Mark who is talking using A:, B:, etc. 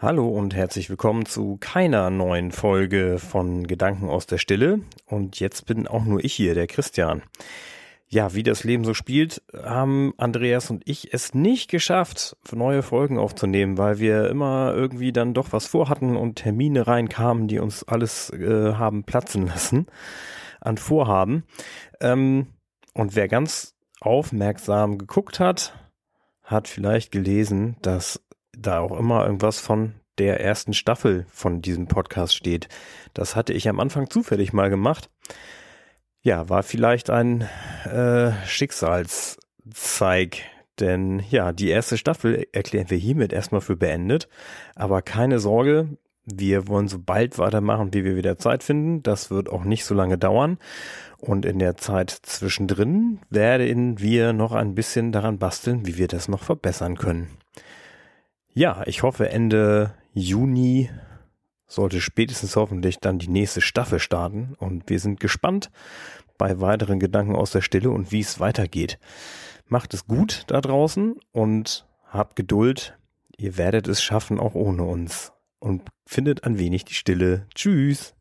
A: Hallo und herzlich willkommen zu keiner neuen Folge von Gedanken aus der Stille. Und jetzt bin auch nur ich hier, der Christian. Ja, wie das Leben so spielt, haben Andreas und ich es nicht geschafft, neue Folgen aufzunehmen, weil wir immer irgendwie dann doch was vorhatten und Termine reinkamen, die uns alles äh, haben platzen lassen an Vorhaben. Ähm, und wer ganz aufmerksam geguckt hat, hat vielleicht gelesen, dass da auch immer irgendwas von der ersten Staffel von diesem Podcast steht. Das hatte ich am Anfang zufällig mal gemacht. Ja, war vielleicht ein äh, Schicksalszeig, denn ja, die erste Staffel erklären wir hiermit erstmal für beendet. Aber keine Sorge, wir wollen so bald weitermachen, wie wir wieder Zeit finden. Das wird auch nicht so lange dauern. Und in der Zeit zwischendrin werden wir noch ein bisschen daran basteln, wie wir das noch verbessern können. Ja, ich hoffe, Ende Juni sollte spätestens hoffentlich dann die nächste Staffel starten und wir sind gespannt bei weiteren Gedanken aus der Stille und wie es weitergeht. Macht es gut da draußen und habt Geduld. Ihr werdet es schaffen, auch ohne uns. Und findet ein wenig die Stille. Tschüss.